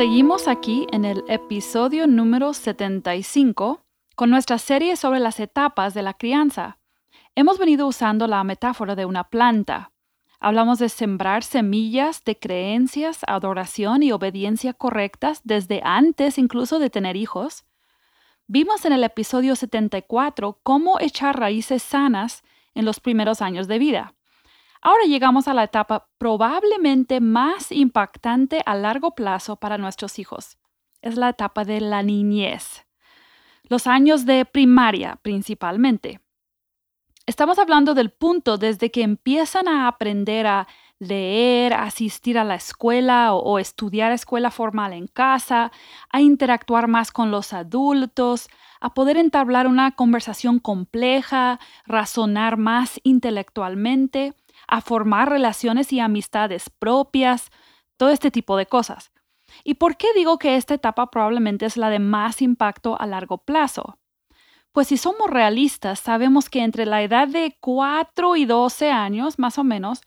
Seguimos aquí en el episodio número 75 con nuestra serie sobre las etapas de la crianza. Hemos venido usando la metáfora de una planta. Hablamos de sembrar semillas de creencias, adoración y obediencia correctas desde antes incluso de tener hijos. Vimos en el episodio 74 cómo echar raíces sanas en los primeros años de vida. Ahora llegamos a la etapa probablemente más impactante a largo plazo para nuestros hijos. Es la etapa de la niñez. Los años de primaria principalmente. Estamos hablando del punto desde que empiezan a aprender a leer, asistir a la escuela o, estudiar escuela formal en casa, a interactuar más con los adultos, a poder entablar una conversación compleja, razonar más intelectualmente a formar relaciones y amistades propias, todo este tipo de cosas. ¿Y por qué digo que esta etapa probablemente es la de más impacto a largo plazo? Pues si somos realistas, sabemos que entre la edad de 4 y 12 años, más o menos,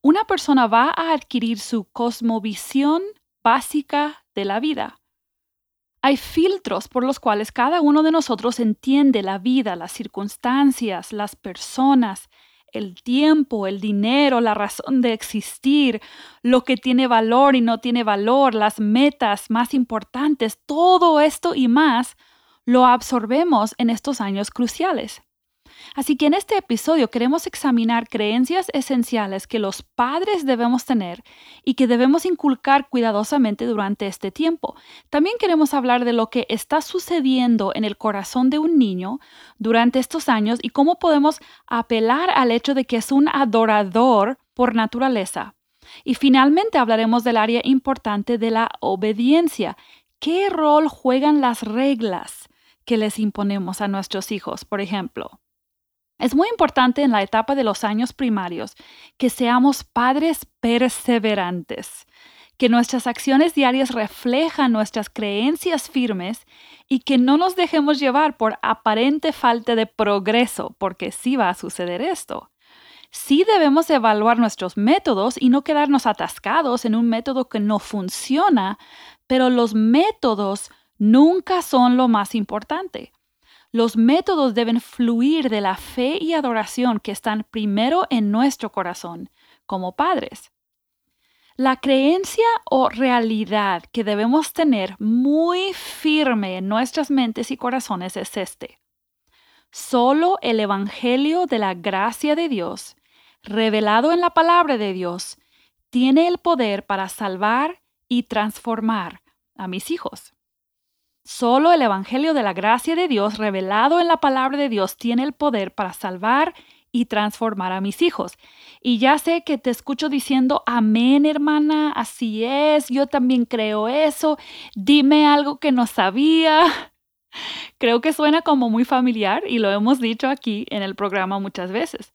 una persona va a adquirir su cosmovisión básica de la vida. Hay filtros por los cuales cada uno de nosotros entiende la vida, las circunstancias, las personas, el tiempo, el dinero, la razón de existir, lo que tiene valor y no tiene valor, las metas más importantes, todo esto y más lo absorbemos en estos años cruciales. Así que en este episodio queremos examinar creencias esenciales que los padres debemos tener y que debemos inculcar cuidadosamente durante este tiempo. También queremos hablar de lo que está sucediendo en el corazón de un niño durante estos años y cómo podemos apelar al hecho de que es un adorador por naturaleza. Y finalmente hablaremos del área importante de la obediencia. ¿Qué rol juegan las reglas que les imponemos a nuestros hijos, por ejemplo? Es muy importante en la etapa de los años primarios que seamos padres perseverantes, que nuestras acciones diarias reflejan nuestras creencias firmes y que no nos dejemos llevar por aparente falta de progreso, porque sí va a suceder esto. Sí debemos evaluar nuestros métodos y no quedarnos atascados en un método que no funciona, pero los métodos nunca son lo más importante. Los métodos deben fluir de la fe y adoración que están primero en nuestro corazón como padres. La creencia o realidad que debemos tener muy firme en nuestras mentes y corazones es este. Solo el Evangelio de la gracia de Dios, revelado en la palabra de Dios, tiene el poder para salvar y transformar a mis hijos. Solo el Evangelio de la gracia de Dios revelado en la palabra de Dios tiene el poder para salvar y transformar a mis hijos. Y ya sé que te escucho diciendo, amén hermana, así es, yo también creo eso, dime algo que no sabía. Creo que suena como muy familiar y lo hemos dicho aquí en el programa muchas veces.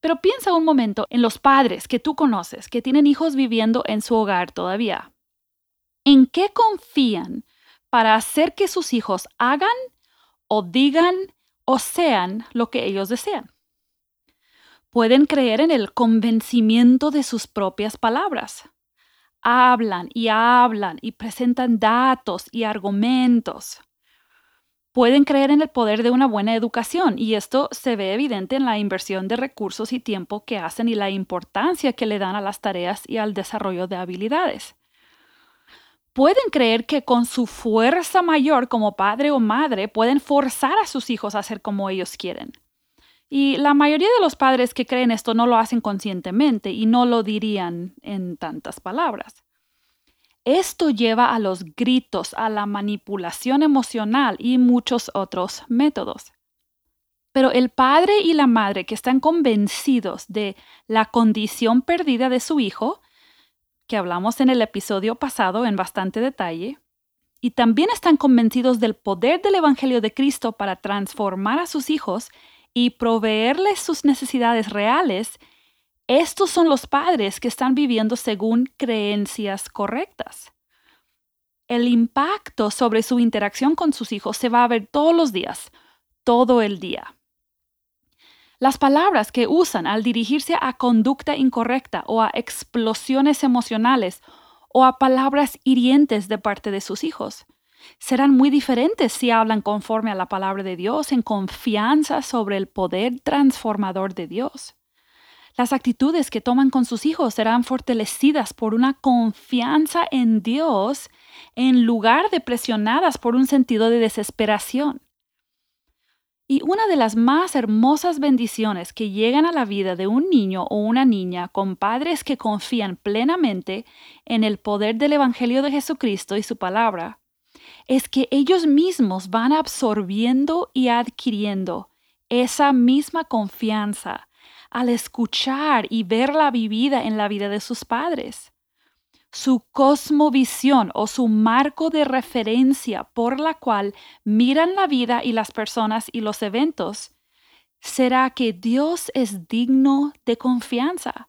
Pero piensa un momento en los padres que tú conoces, que tienen hijos viviendo en su hogar todavía. ¿En qué confían para hacer que sus hijos hagan o digan o sean lo que ellos desean. Pueden creer en el convencimiento de sus propias palabras. Hablan y hablan y presentan datos y argumentos. Pueden creer en el poder de una buena educación y esto se ve evidente en la inversión de recursos y tiempo que hacen y la importancia que le dan a las tareas y al desarrollo de habilidades pueden creer que con su fuerza mayor como padre o madre pueden forzar a sus hijos a hacer como ellos quieren. Y la mayoría de los padres que creen esto no lo hacen conscientemente y no lo dirían en tantas palabras. Esto lleva a los gritos, a la manipulación emocional y muchos otros métodos. Pero el padre y la madre que están convencidos de la condición perdida de su hijo, que hablamos en el episodio pasado en bastante detalle, y también están convencidos del poder del Evangelio de Cristo para transformar a sus hijos y proveerles sus necesidades reales, estos son los padres que están viviendo según creencias correctas. El impacto sobre su interacción con sus hijos se va a ver todos los días, todo el día. Las palabras que usan al dirigirse a conducta incorrecta o a explosiones emocionales o a palabras hirientes de parte de sus hijos. Serán muy diferentes si hablan conforme a la palabra de Dios, en confianza sobre el poder transformador de Dios. Las actitudes que toman con sus hijos serán fortalecidas por una confianza en Dios en lugar de presionadas por un sentido de desesperación. Y una de las más hermosas bendiciones que llegan a la vida de un niño o una niña con padres que confían plenamente en el poder del Evangelio de Jesucristo y su palabra, es que ellos mismos van absorbiendo y adquiriendo esa misma confianza al escuchar y verla vivida en la vida de sus padres su cosmovisión o su marco de referencia por la cual miran la vida y las personas y los eventos, será que Dios es digno de confianza,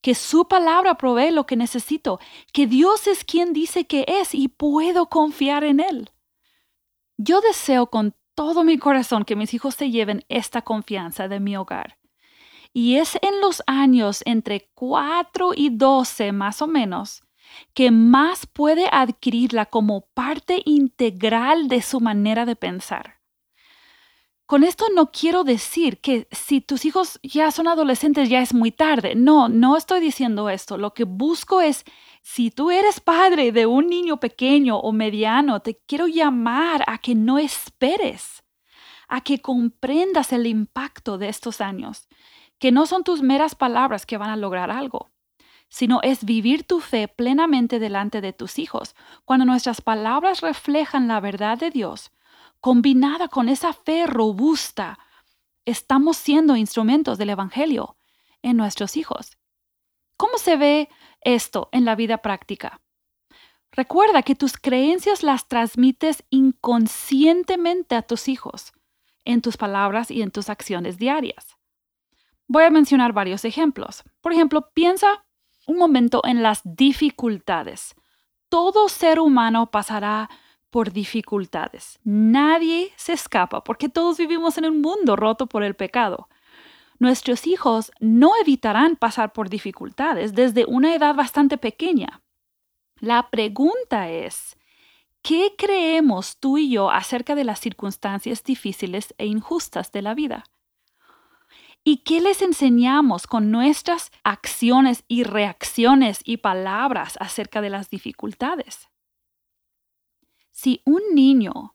que su palabra provee lo que necesito, que Dios es quien dice que es y puedo confiar en Él. Yo deseo con todo mi corazón que mis hijos se lleven esta confianza de mi hogar. Y es en los años entre 4 y 12 más o menos que más puede adquirirla como parte integral de su manera de pensar. Con esto no quiero decir que si tus hijos ya son adolescentes ya es muy tarde. No, no estoy diciendo esto. Lo que busco es, si tú eres padre de un niño pequeño o mediano, te quiero llamar a que no esperes, a que comprendas el impacto de estos años, que no son tus meras palabras que van a lograr algo sino es vivir tu fe plenamente delante de tus hijos, cuando nuestras palabras reflejan la verdad de Dios, combinada con esa fe robusta, estamos siendo instrumentos del Evangelio en nuestros hijos. ¿Cómo se ve esto en la vida práctica? Recuerda que tus creencias las transmites inconscientemente a tus hijos, en tus palabras y en tus acciones diarias. Voy a mencionar varios ejemplos. Por ejemplo, piensa un momento en las dificultades. Todo ser humano pasará por dificultades. Nadie se escapa porque todos vivimos en un mundo roto por el pecado. Nuestros hijos no evitarán pasar por dificultades desde una edad bastante pequeña. La pregunta es, ¿qué creemos tú y yo acerca de las circunstancias difíciles e injustas de la vida? ¿Y qué les enseñamos con nuestras acciones y reacciones y palabras acerca de las dificultades? Si un niño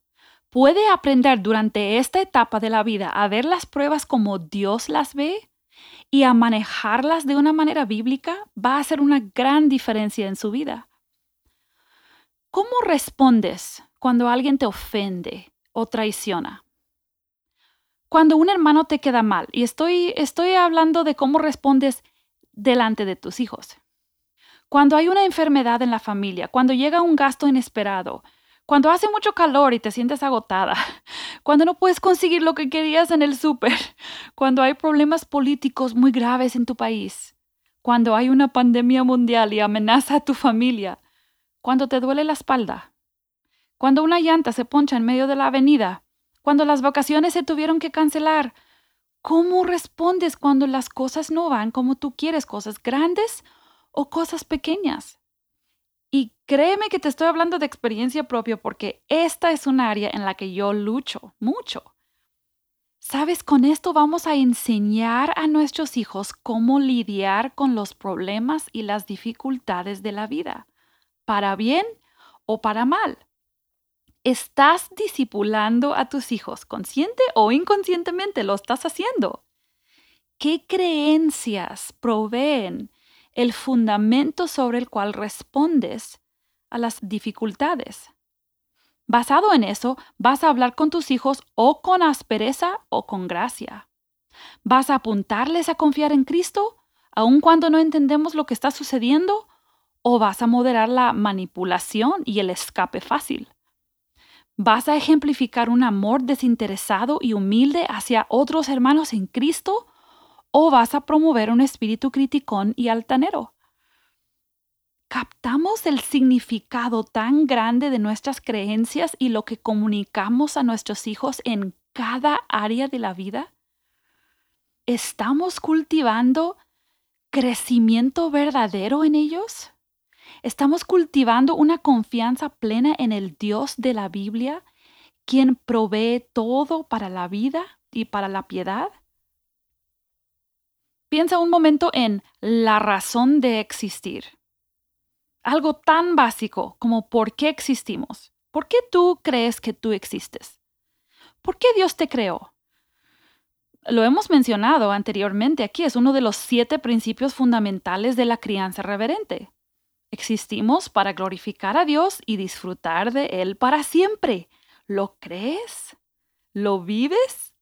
puede aprender durante esta etapa de la vida a ver las pruebas como Dios las ve y a manejarlas de una manera bíblica, va a hacer una gran diferencia en su vida. ¿Cómo respondes cuando alguien te ofende o traiciona? Cuando un hermano te queda mal, y estoy, estoy hablando de cómo respondes delante de tus hijos. Cuando hay una enfermedad en la familia, cuando llega un gasto inesperado, cuando hace mucho calor y te sientes agotada, cuando no puedes conseguir lo que querías en el súper, cuando hay problemas políticos muy graves en tu país, cuando hay una pandemia mundial y amenaza a tu familia, cuando te duele la espalda, cuando una llanta se poncha en medio de la avenida cuando las vacaciones se tuvieron que cancelar. ¿Cómo respondes cuando las cosas no van como tú quieres, cosas grandes o cosas pequeñas? Y créeme que te estoy hablando de experiencia propia porque esta es un área en la que yo lucho mucho. Sabes, con esto vamos a enseñar a nuestros hijos cómo lidiar con los problemas y las dificultades de la vida, para bien o para mal. ¿Estás discipulando a tus hijos consciente o inconscientemente? Lo estás haciendo. ¿Qué creencias proveen el fundamento sobre el cual respondes a las dificultades? Basado en eso, vas a hablar con tus hijos o con aspereza o con gracia. Vas a apuntarles a confiar en Cristo, aun cuando no entendemos lo que está sucediendo, o vas a moderar la manipulación y el escape fácil. ¿Vas a ejemplificar un amor desinteresado y humilde hacia otros hermanos en Cristo? ¿O vas a promover un espíritu criticón y altanero? ¿Captamos el significado tan grande de nuestras creencias y lo que comunicamos a nuestros hijos en cada área de la vida? ¿Estamos cultivando crecimiento verdadero en ellos? Estamos cultivando una confianza plena en el Dios de la Biblia, quien provee todo para la vida y para la piedad. Piensa un momento en la razón de existir. Algo tan básico como por qué existimos. ¿Por qué tú crees que tú existes? ¿Por qué Dios te creó? Lo hemos mencionado anteriormente aquí, es uno de los siete principios fundamentales de la crianza reverente. Existimos para glorificar a Dios y disfrutar de Él para siempre. ¿Lo crees? ¿Lo vives?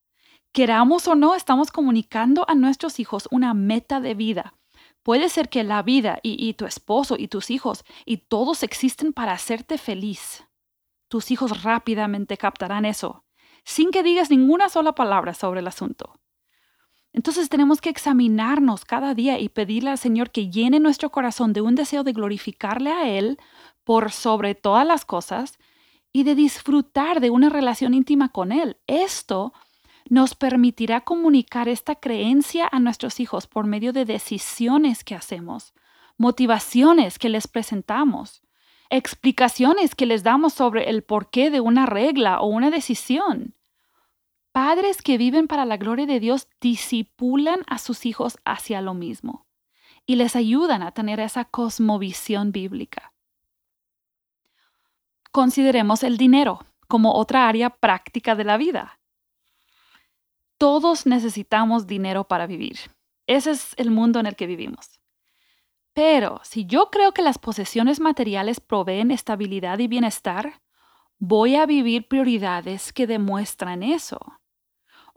Queramos o no, estamos comunicando a nuestros hijos una meta de vida. Puede ser que la vida y, tu esposo y tus hijos y todos existen para hacerte feliz. Tus hijos rápidamente captarán eso, sin que digas ninguna sola palabra sobre el asunto. Entonces tenemos que examinarnos cada día y pedirle al Señor que llene nuestro corazón de un deseo de glorificarle a Él por sobre todas las cosas y de disfrutar de una relación íntima con Él. Esto nos permitirá comunicar esta creencia a nuestros hijos por medio de decisiones que hacemos, motivaciones que les presentamos, explicaciones que les damos sobre el porqué de una regla o una decisión. Padres que viven para la gloria de Dios disipulan a sus hijos hacia lo mismo y les ayudan a tener esa cosmovisión bíblica. Consideremos el dinero como otra área práctica de la vida. Todos necesitamos dinero para vivir. Ese es el mundo en el que vivimos. Pero si yo creo que las posesiones materiales proveen estabilidad y bienestar, voy a vivir prioridades que demuestran eso.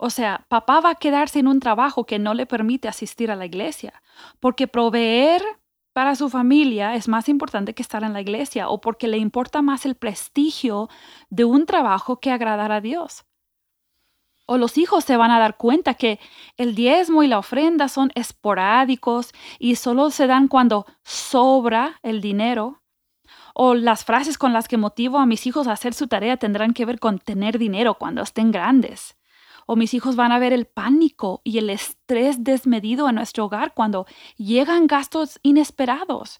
O sea, papá va a quedarse en un trabajo que no le permite asistir a la iglesia, porque proveer para su familia es más importante que estar en la iglesia o porque le importa más el prestigio de un trabajo que agradar a Dios. O los hijos se van a dar cuenta que el diezmo y la ofrenda son esporádicos y solo se dan cuando sobra el dinero. O las frases con las que motivo a mis hijos a hacer su tarea tendrán que ver con tener dinero cuando estén grandes o mis hijos van a ver el pánico y el estrés desmedido en nuestro hogar cuando llegan gastos inesperados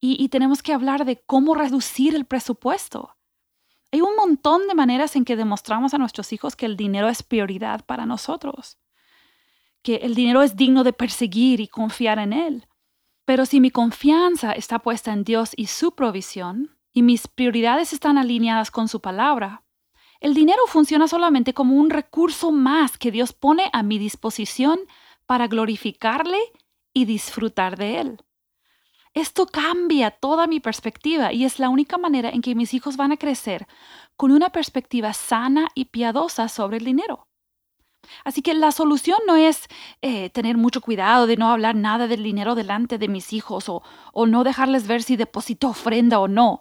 y, tenemos que hablar de cómo reducir el presupuesto. Hay un montón de maneras en que demostramos a nuestros hijos que el dinero es prioridad para nosotros, que el dinero es digno de perseguir y confiar en él. Pero si mi confianza está puesta en Dios y su provisión, y mis prioridades están alineadas con su palabra, el dinero funciona solamente como un recurso más que Dios pone a mi disposición para glorificarle y disfrutar de él. Esto cambia toda mi perspectiva y es la única manera en que mis hijos van a crecer con una perspectiva sana y piadosa sobre el dinero. Así que la solución no es eh, tener mucho cuidado de no hablar nada del dinero delante de mis hijos o, o no dejarles ver si deposito ofrenda o no.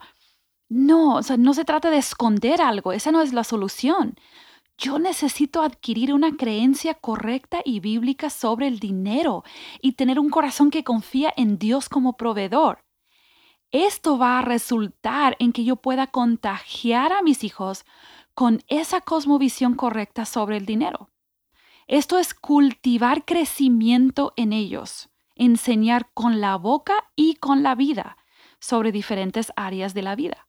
No, o sea, no se trata de esconder algo, esa no es la solución. Yo necesito adquirir una creencia correcta y bíblica sobre el dinero y tener un corazón que confía en Dios como proveedor. Esto va a resultar en que yo pueda contagiar a mis hijos con esa cosmovisión correcta sobre el dinero. Esto es cultivar crecimiento en ellos, enseñar con la boca y con la vida sobre diferentes áreas de la vida.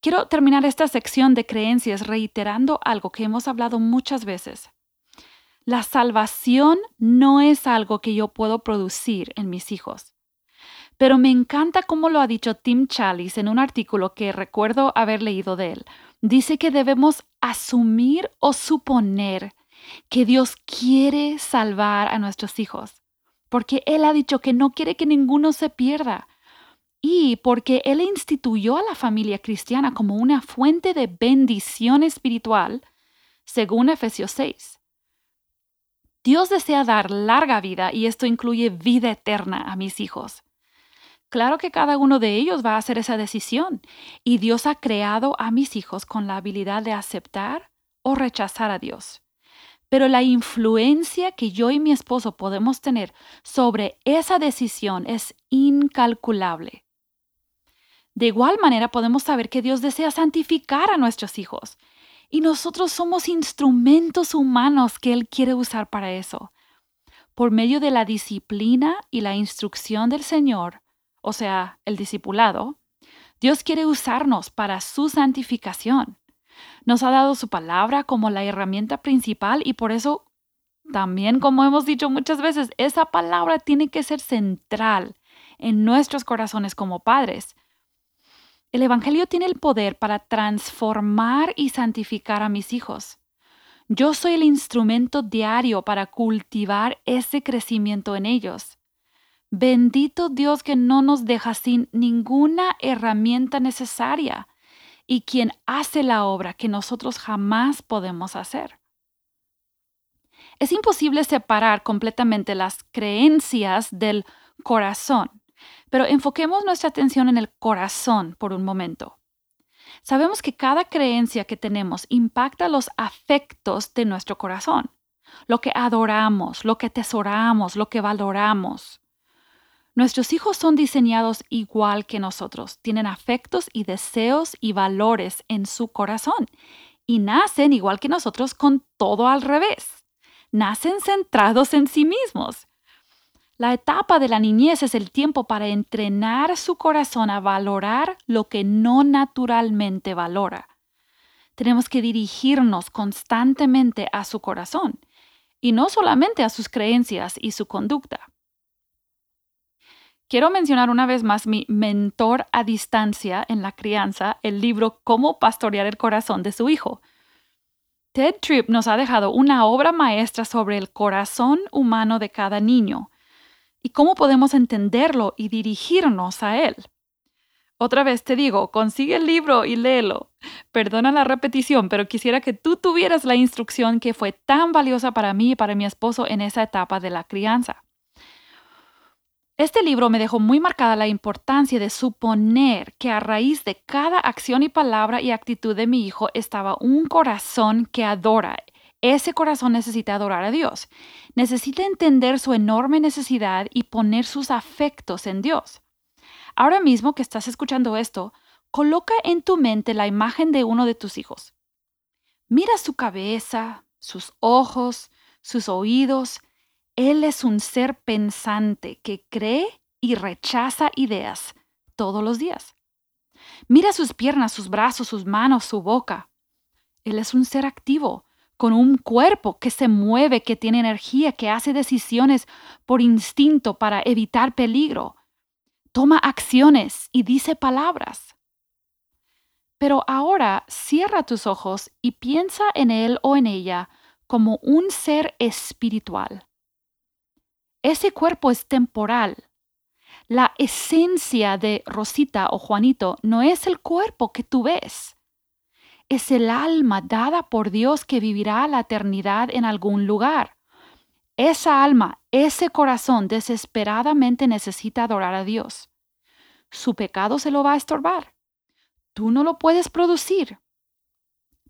Quiero terminar esta sección de creencias reiterando algo que hemos hablado muchas veces. La salvación no es algo que yo puedo producir en mis hijos. Pero me encanta cómo lo ha dicho Tim Chalice en un artículo que recuerdo haber leído de él. Dice que debemos asumir o suponer que Dios quiere salvar a nuestros hijos, porque Él ha dicho que no quiere que ninguno se pierda, y porque Él instituyó a la familia cristiana como una fuente de bendición espiritual, según Efesios 6. Dios desea dar larga vida y esto incluye vida eterna a mis hijos. Claro que cada uno de ellos va a hacer esa decisión y Dios ha creado a mis hijos con la habilidad de aceptar o rechazar a Dios. Pero la influencia que yo y mi esposo podemos tener sobre esa decisión es incalculable. De igual manera podemos saber que Dios desea santificar a nuestros hijos y nosotros somos instrumentos humanos que Él quiere usar para eso. Por medio de la disciplina y la instrucción del Señor, o sea, el discipulado, Dios quiere usarnos para su santificación. Nos ha dado su palabra como la herramienta principal y por eso también, como hemos dicho muchas veces, esa palabra tiene que ser central en nuestros corazones como padres, el Evangelio tiene el poder para transformar y santificar a mis hijos. Yo soy el instrumento diario para cultivar ese crecimiento en ellos. Bendito Dios que no nos deja sin ninguna herramienta necesaria y quien hace la obra que nosotros jamás podemos hacer. Es imposible separar completamente las creencias del corazón. Pero enfoquemos nuestra atención en el corazón por un momento. Sabemos que cada creencia que tenemos impacta los afectos de nuestro corazón, lo que adoramos, lo que atesoramos, lo que valoramos. Nuestros hijos son diseñados igual que nosotros, tienen afectos y deseos y valores en su corazón y nacen igual que nosotros con todo al revés. Nacen centrados en sí mismos la etapa de la niñez es el tiempo para entrenar su corazón a valorar lo que no naturalmente valora. Tenemos que dirigirnos constantemente a su corazón y no solamente a sus creencias y su conducta. Quiero mencionar una vez más mi mentor a distancia en la crianza, el libro Cómo pastorear el corazón de su hijo. Ted Tripp nos ha dejado una obra maestra sobre el corazón humano de cada niño y cómo podemos entenderlo y dirigirnos a él. Otra vez te digo, consigue el libro y léelo. Perdona la repetición, pero quisiera que tú tuvieras la instrucción que fue tan valiosa para mí y para mi esposo en esa etapa de la crianza. Este libro me dejó muy marcada la importancia de suponer que a raíz de cada acción y palabra y actitud de mi hijo estaba un corazón que adora ese corazón necesita adorar a Dios. Necesita entender su enorme necesidad y poner sus afectos en Dios. Ahora mismo que estás escuchando esto, coloca en tu mente la imagen de uno de tus hijos. Mira su cabeza, sus ojos, sus oídos. Él es un ser pensante que cree y rechaza ideas todos los días. Mira sus piernas, sus brazos, sus manos, su boca. Él es un ser activo con un cuerpo que se mueve, que tiene energía, que hace decisiones por instinto para evitar peligro. Toma acciones y dice palabras. Pero ahora cierra tus ojos y piensa en él o en ella como un ser espiritual. Ese cuerpo es temporal. La esencia de Rosita o Juanito no es el cuerpo que tú ves es el alma dada por Dios que vivirá la eternidad en algún lugar. Esa alma, ese corazón desesperadamente necesita adorar a Dios. Su pecado se lo va a estorbar. Tú no lo puedes producir,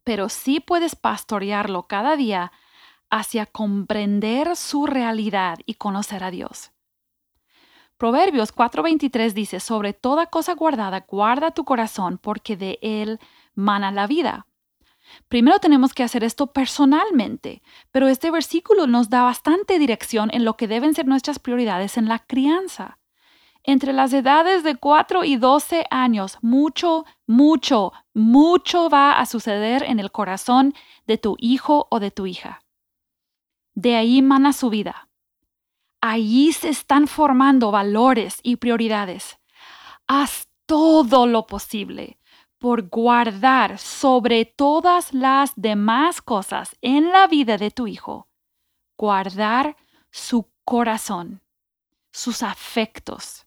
pero sí puedes pastorearlo cada día hacia comprender su realidad y conocer a Dios. Proverbios 4:23 dice, sobre toda cosa guardada, guarda tu corazón, porque de él mana la vida. Primero tenemos que hacer esto personalmente, pero este versículo nos da bastante dirección en lo que deben ser nuestras prioridades en la crianza. Entre las edades de 4 y 12 años, mucho, mucho, mucho va a suceder en el corazón de tu hijo o de tu hija. De ahí mana su vida. Allí se están formando valores y prioridades. Haz todo lo posible por guardar sobre todas las demás cosas en la vida de tu hijo, guardar su corazón, sus afectos.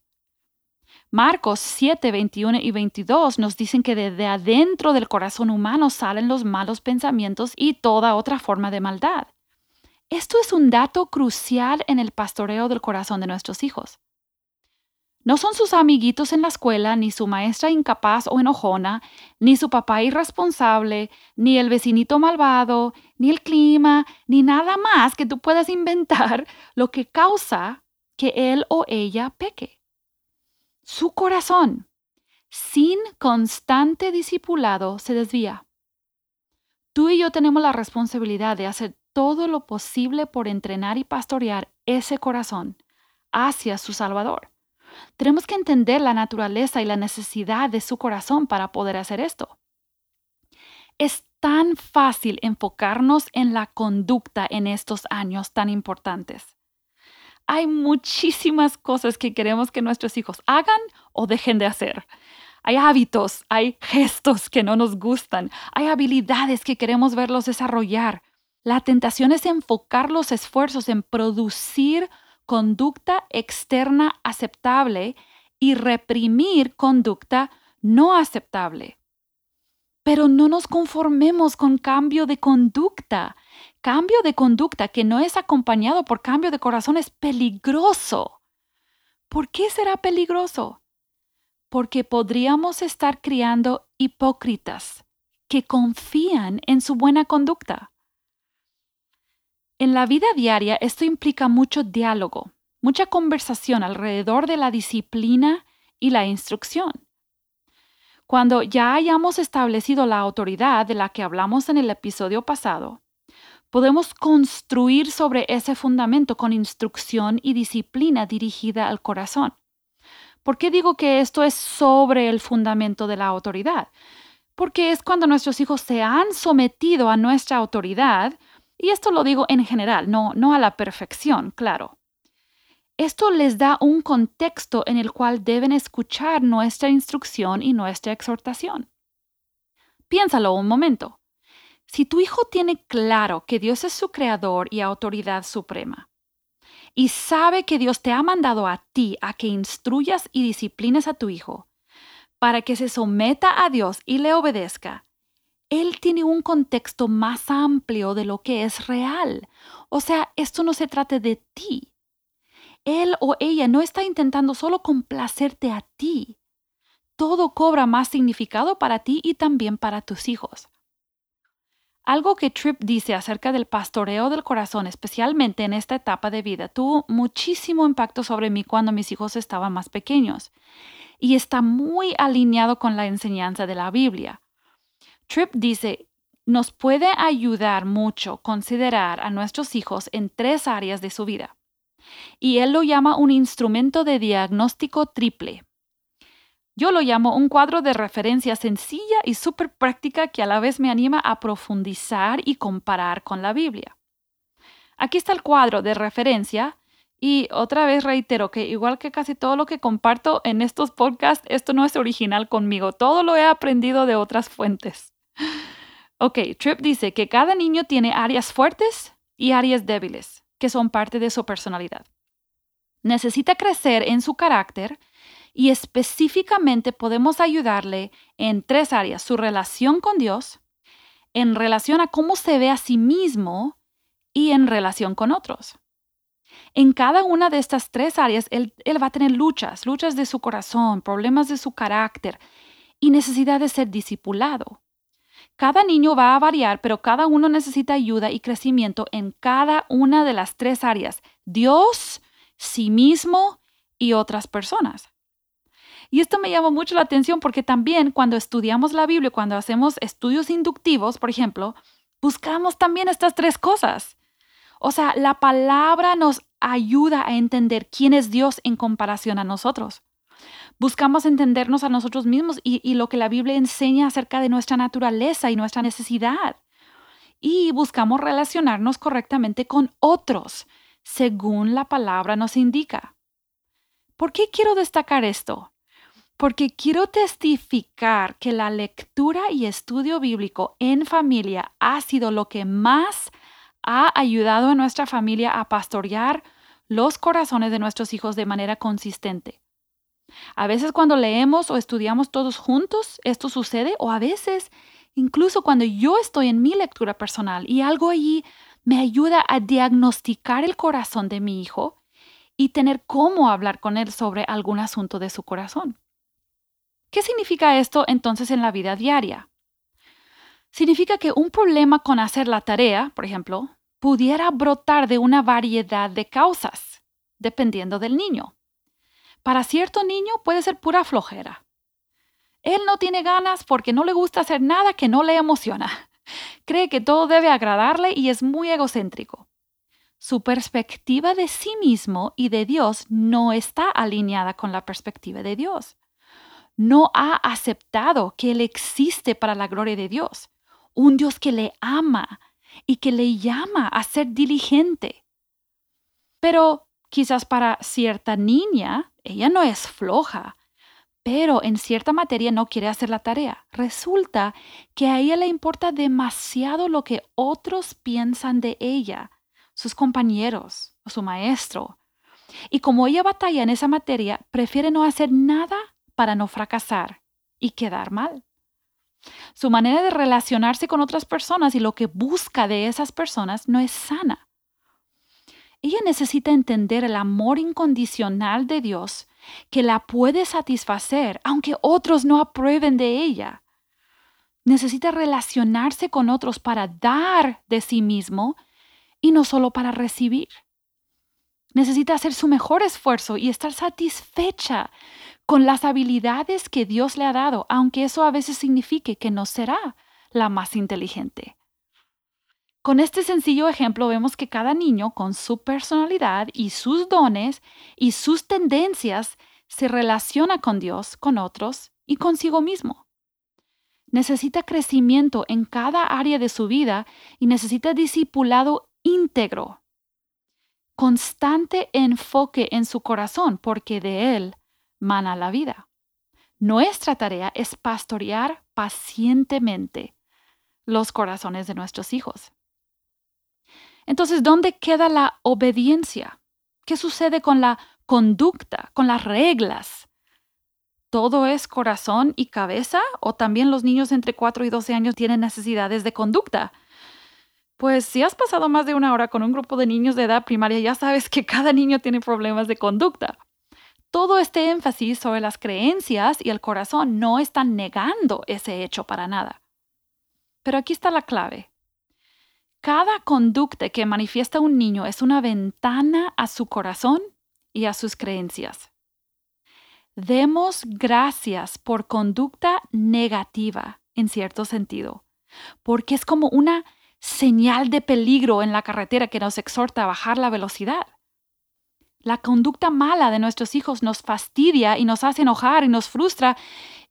Marcos 7, 21 y 22 nos dicen que desde adentro del corazón humano salen los malos pensamientos y toda otra forma de maldad. Esto es un dato crucial en el pastoreo del corazón de nuestros hijos. No son sus amiguitos en la escuela, ni su maestra incapaz o enojona, ni su papá irresponsable, ni el vecinito malvado, ni el clima, ni nada más que tú puedas inventar lo que causa que él o ella peque su corazón, sin constante discipulado, se desvía. Tú y yo tenemos la responsabilidad de hacer todo lo posible por entrenar y pastorear ese corazón hacia su Salvador. Tenemos que entender la naturaleza y la necesidad de su corazón para poder hacer esto. Es tan fácil enfocarnos en la conducta en estos años tan importantes hay muchísimas cosas que queremos que nuestros hijos hagan o dejen de hacer. Hay hábitos, hay gestos que no nos gustan, hay habilidades que queremos verlos desarrollar. La tentación es enfocar los esfuerzos en producir conducta externa aceptable y reprimir conducta no aceptable. Pero no nos conformemos con cambio de conducta. Cambio de conducta que no es acompañado por cambio de corazón es peligroso. ¿Por qué será peligroso? Porque podríamos estar criando hipócritas que confían en su buena conducta. En la vida diaria esto implica mucho diálogo, mucha conversación alrededor de la disciplina y la instrucción. Cuando ya hayamos establecido la autoridad de la que hablamos en el episodio pasado, podemos construir sobre ese fundamento con instrucción y disciplina dirigida al corazón. ¿Por qué digo que esto es sobre el fundamento de la autoridad? Porque es cuando nuestros hijos se han sometido a nuestra autoridad, y esto lo digo en general, no, no a la perfección, claro. Esto les da un contexto en el cual deben escuchar nuestra instrucción y nuestra exhortación. Piénsalo un momento. Si tu hijo tiene claro que Dios es su creador y autoridad suprema, y sabe que Dios te ha mandado a ti a que instruyas y disciplines a tu hijo para que se someta a Dios y le obedezca, él tiene un contexto más amplio de lo que es real. O sea, esto no se trata de ti, él o ella no está intentando solo complacerte a ti. Todo cobra más significado para ti y también para tus hijos. Algo que Tripp dice acerca del pastoreo del corazón, especialmente en esta etapa de vida, tuvo muchísimo impacto sobre mí cuando mis hijos estaban más pequeños y está muy alineado con la enseñanza de la Biblia. Tripp dice, nos puede ayudar mucho considerar a nuestros hijos en tres áreas de su vida y él lo llama un instrumento de diagnóstico triple. Yo lo llamo un cuadro de referencia sencilla y súper práctica que a la vez me anima a profundizar y comparar con la Biblia. Aquí está el cuadro de referencia y otra vez reitero que igual que casi todo lo que comparto en estos podcasts, esto no es original conmigo, todo lo he aprendido de otras fuentes. Ok, Tripp dice que cada niño tiene áreas fuertes y áreas débiles que son parte de su personalidad. Necesita crecer en su carácter y específicamente podemos ayudarle en tres áreas, su relación con Dios, en relación a cómo se ve a sí mismo y en relación con otros. En cada una de estas tres áreas, él, él, va a tener luchas, luchas de su corazón, problemas de su carácter y necesidad de ser discipulado. Cada niño va a variar, pero cada uno necesita ayuda y crecimiento en cada una de las tres áreas, Dios, sí mismo y otras personas. Y esto me llamó mucho la atención porque también cuando estudiamos la Biblia, cuando hacemos estudios inductivos, por ejemplo, buscamos también estas tres cosas. O sea, la palabra nos ayuda a entender quién es Dios en comparación a nosotros. Buscamos entendernos a nosotros mismos y, lo que la Biblia enseña acerca de nuestra naturaleza y nuestra necesidad. Y buscamos relacionarnos correctamente con otros, según la palabra nos indica. ¿Por qué quiero destacar esto? Porque quiero testificar que la lectura y estudio bíblico en familia ha sido lo que más ha ayudado a nuestra familia a pastorear los corazones de nuestros hijos de manera consistente. A veces cuando leemos o estudiamos todos juntos, esto sucede, o a veces incluso cuando yo estoy en mi lectura personal y algo allí me ayuda a diagnosticar el corazón de mi hijo y tener cómo hablar con él sobre algún asunto de su corazón. ¿Qué significa esto entonces en la vida diaria? Significa que un problema con hacer la tarea, por ejemplo, pudiera brotar de una variedad de causas, dependiendo del niño. Para cierto niño puede ser pura flojera. Él no tiene ganas porque no le gusta hacer nada que no le emociona. Cree que todo debe agradarle y es muy egocéntrico. Su perspectiva de sí mismo y de Dios no está alineada con la perspectiva de Dios. No ha aceptado que Él existe para la gloria de Dios, un Dios que le ama y que le llama a ser diligente. Pero quizás para cierta niña ella no es floja, pero en cierta materia no quiere hacer la tarea. Resulta que a ella le importa demasiado lo que otros piensan de ella, sus compañeros o su maestro. Y como ella batalla en esa materia, prefiere no hacer nada para no fracasar y quedar mal. Su manera de relacionarse con otras personas y lo que busca de esas personas no es sana. Ella necesita entender el amor incondicional de Dios que la puede satisfacer aunque otros no aprueben de ella. Necesita relacionarse con otros para dar de sí mismo y no solo para recibir. Necesita hacer su mejor esfuerzo y estar satisfecha con las habilidades que Dios le ha dado, aunque eso a veces signifique que no será la más inteligente. Con este sencillo ejemplo vemos que cada niño, con su personalidad y sus dones y sus tendencias, se relaciona con Dios, con otros y consigo mismo. Necesita crecimiento en cada área de su vida y necesita discipulado íntegro. Constante enfoque en su corazón, porque de él mana la vida. Nuestra tarea es pastorear pacientemente los corazones de nuestros hijos. Entonces, ¿dónde queda la obediencia? ¿Qué sucede con la conducta, con las reglas? ¿Todo es corazón y cabeza? ¿O también los niños entre 4 y 12 años tienen necesidades de conducta? Pues si has pasado más de una hora con un grupo de niños de edad primaria, ya sabes que cada niño tiene problemas de conducta. Todo este énfasis sobre las creencias y el corazón no están negando ese hecho para nada. Pero aquí está la clave. Cada conducta que manifiesta un niño es una ventana a su corazón y a sus creencias. Demos gracias por conducta negativa, en cierto sentido, porque es como una señal de peligro en la carretera que nos exhorta a bajar la velocidad. La conducta mala de nuestros hijos nos fastidia y nos hace enojar y nos frustra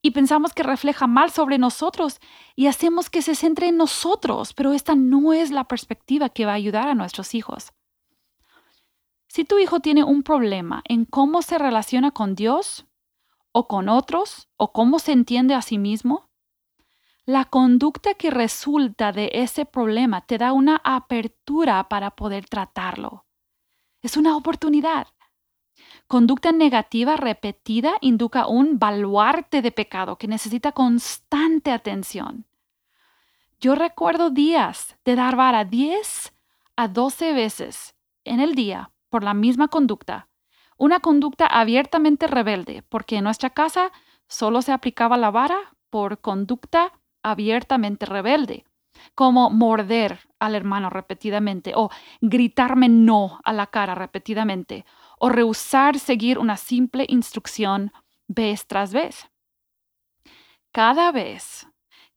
y pensamos que refleja mal sobre nosotros y hacemos que se centre en nosotros, pero esta no es la perspectiva que va a ayudar a nuestros hijos. Si tu hijo tiene un problema en cómo se relaciona con Dios o con otros o cómo se entiende a sí mismo, la conducta que resulta de ese problema te da una apertura para poder tratarlo. Es una oportunidad. Conducta negativa repetida indica un baluarte de pecado que necesita constante atención. Yo recuerdo días de dar vara 10 a 12 veces en el día por la misma conducta. Una conducta abiertamente rebelde, porque en nuestra casa solo se aplicaba la vara por conducta abiertamente rebelde, como morder al hermano repetidamente o gritarme no a la cara repetidamente o rehusar seguir una simple instrucción vez tras vez. Cada vez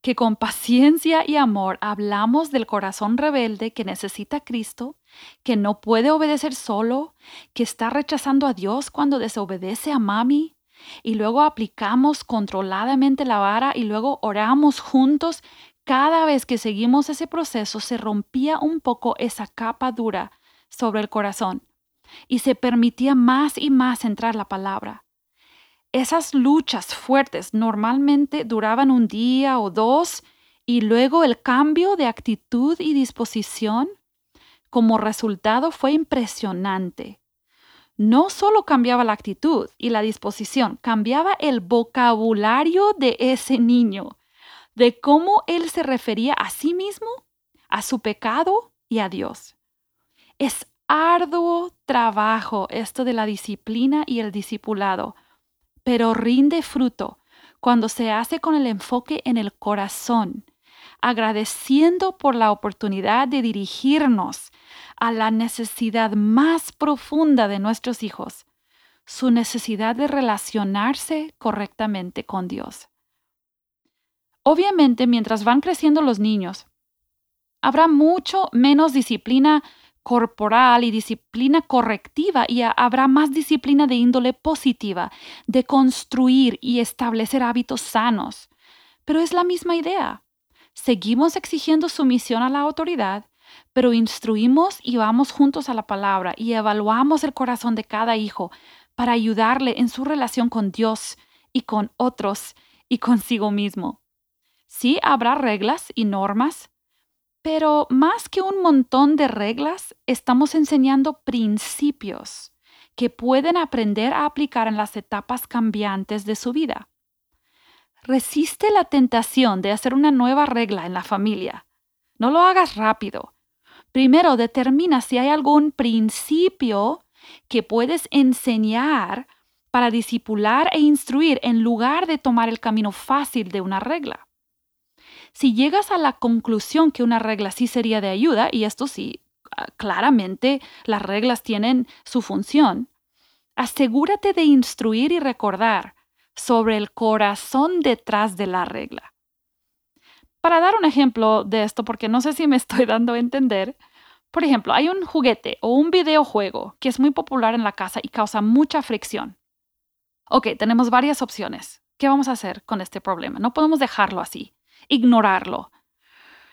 que con paciencia y amor hablamos del corazón rebelde que necesita Cristo, que no puede obedecer solo, que está rechazando a Dios cuando desobedece a mami, y luego aplicamos controladamente la vara y luego oramos juntos, cada vez que seguimos ese proceso se rompía un poco esa capa dura sobre el corazón y se permitía más y más entrar la palabra. Esas luchas fuertes normalmente duraban un día o dos y luego el cambio de actitud y disposición como resultado fue impresionante. no solo cambiaba la actitud y la disposición, cambiaba el vocabulario de ese niño, de cómo él se refería a sí mismo, a su pecado y a Dios. Es arduo trabajo esto de la disciplina y el discipulado, pero rinde fruto cuando se hace con el enfoque en el corazón, agradeciendo por la oportunidad de dirigirnos a la necesidad más profunda de nuestros hijos, su necesidad de relacionarse correctamente con Dios. Obviamente, mientras van creciendo los niños, habrá mucho menos disciplina corporal y disciplina correctiva y habrá más disciplina de índole positiva, de construir y establecer hábitos sanos. Pero es la misma idea. Seguimos exigiendo sumisión a la autoridad, pero instruimos y vamos juntos a la palabra y evaluamos el corazón de cada hijo para ayudarle en su relación con Dios y con otros y consigo mismo. Sí, habrá reglas y normas, pero más que un montón de reglas, estamos enseñando principios que pueden aprender a aplicar en las etapas cambiantes de su vida. Resiste la tentación de hacer una nueva regla en la familia. No lo hagas rápido. Primero determina si hay algún principio que puedes enseñar para disipular e instruir en lugar de tomar el camino fácil de una regla. Si llegas a la conclusión que una regla sí sería de ayuda, y esto sí, ah, claramente las reglas tienen su función, asegúrate de instruir y recordar sobre el corazón detrás de la regla. Para dar un ejemplo de esto, porque no sé si me estoy dando a entender, por ejemplo, hay un juguete o un videojuego que es muy popular en la casa y causa mucha fricción. Ok, tenemos varias opciones. ¿Qué vamos a hacer con este problema? No podemos dejarlo así ignorarlo.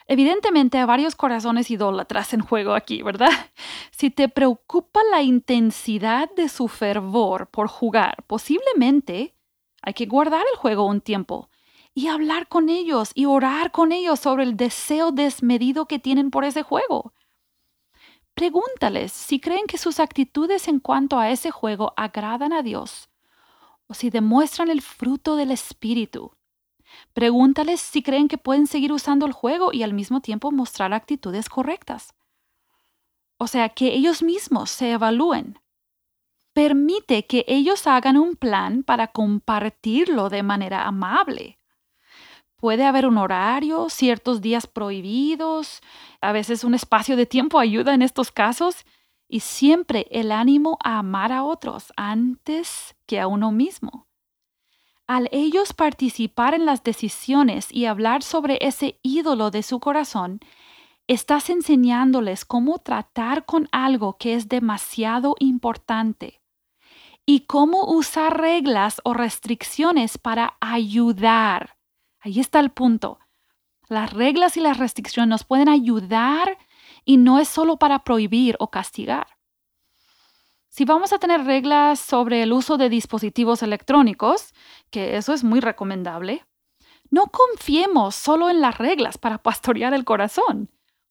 Evidentemente hay varios corazones idólatras en juego aquí, ¿verdad? Si te preocupa la intensidad de su fervor por jugar, posiblemente hay que guardar el juego un tiempo y hablar con ellos y orar con ellos sobre el deseo desmedido que tienen por ese juego. Pregúntales si creen que sus actitudes en cuanto a ese juego agradan a Dios o si demuestran el fruto del Espíritu. Pregúntales si creen que pueden seguir usando el juego y al mismo tiempo mostrar actitudes correctas. O sea, que ellos mismos se evalúen. Permite que ellos hagan un plan para compartirlo de manera amable. Puede haber un horario, ciertos días prohibidos, a veces un espacio de tiempo ayuda en estos casos y siempre el ánimo a amar a otros antes que a uno mismo. Al ellos participar en las decisiones y hablar sobre ese ídolo de su corazón, estás enseñándoles cómo tratar con algo que es demasiado importante y cómo usar reglas o restricciones para ayudar. Ahí está el punto. Las reglas y las restricciones nos pueden ayudar y no es solo para prohibir o castigar. Si vamos a tener reglas sobre el uso de dispositivos electrónicos, que eso es muy recomendable, no confiemos solo en las reglas para pastorear el corazón.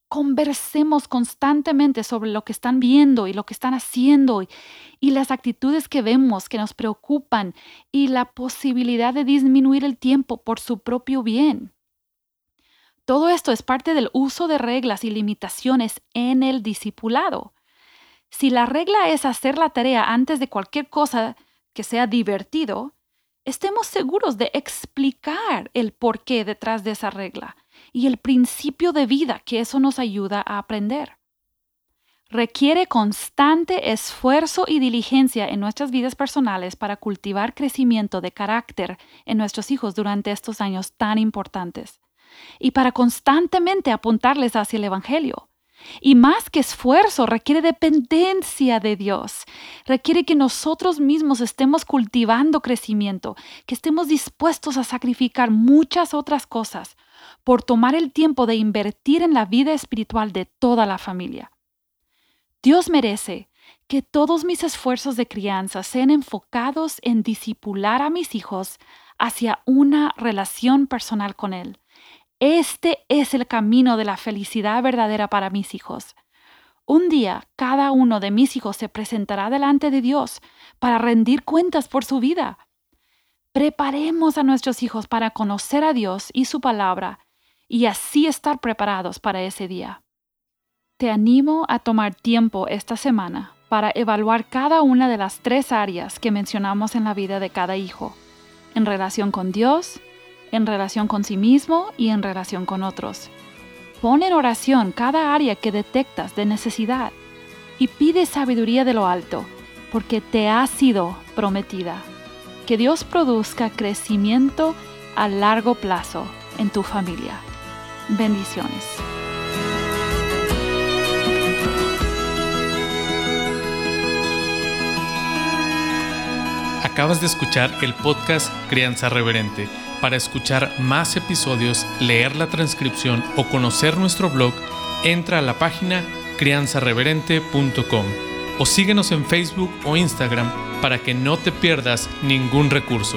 Conversemos constantemente sobre lo que están viendo y lo que están haciendo y, las actitudes que vemos que nos preocupan y la posibilidad de disminuir el tiempo por su propio bien. Todo esto es parte del uso de reglas y limitaciones en el discipulado. Si la regla es hacer la tarea antes de cualquier cosa que sea divertido, estemos seguros de explicar el porqué detrás de esa regla y el principio de vida que eso nos ayuda a aprender. Requiere constante esfuerzo y diligencia en nuestras vidas personales para cultivar crecimiento de carácter en nuestros hijos durante estos años tan importantes y para constantemente apuntarles hacia el Evangelio y más que esfuerzo, requiere dependencia de Dios. Requiere que nosotros mismos estemos cultivando crecimiento, que estemos dispuestos a sacrificar muchas otras cosas por tomar el tiempo de invertir en la vida espiritual de toda la familia. Dios merece que todos mis esfuerzos de crianza sean enfocados en disipular a mis hijos hacia una relación personal con Él este es el camino de la felicidad verdadera para mis hijos. Un día cada uno de mis hijos se presentará delante de Dios para rendir cuentas por su vida. Preparemos a nuestros hijos para conocer a Dios y su palabra y así estar preparados para ese día. Te animo a tomar tiempo esta semana para evaluar cada una de las tres áreas que mencionamos en la vida de cada hijo, en relación con Dios, en relación con sí mismo y en relación con otros. Pon en oración cada área que detectas de necesidad y pide sabiduría de lo alto, porque te ha sido prometida. Que Dios produzca crecimiento a largo plazo en tu familia. Bendiciones. Acabas de escuchar el podcast Crianza Reverente. Para escuchar más episodios, leer la transcripción o conocer nuestro blog, entra a la página crianzareverente.com o síguenos en Facebook o Instagram para que no te pierdas ningún recurso.